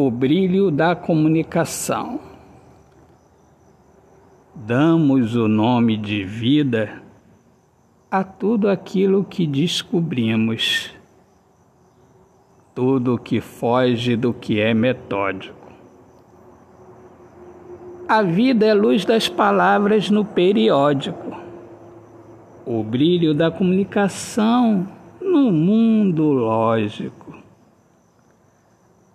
o brilho da comunicação. Damos o nome de vida a tudo aquilo que descobrimos, tudo que foge do que é metódico. A vida é luz das palavras no periódico, o brilho da comunicação no mundo lógico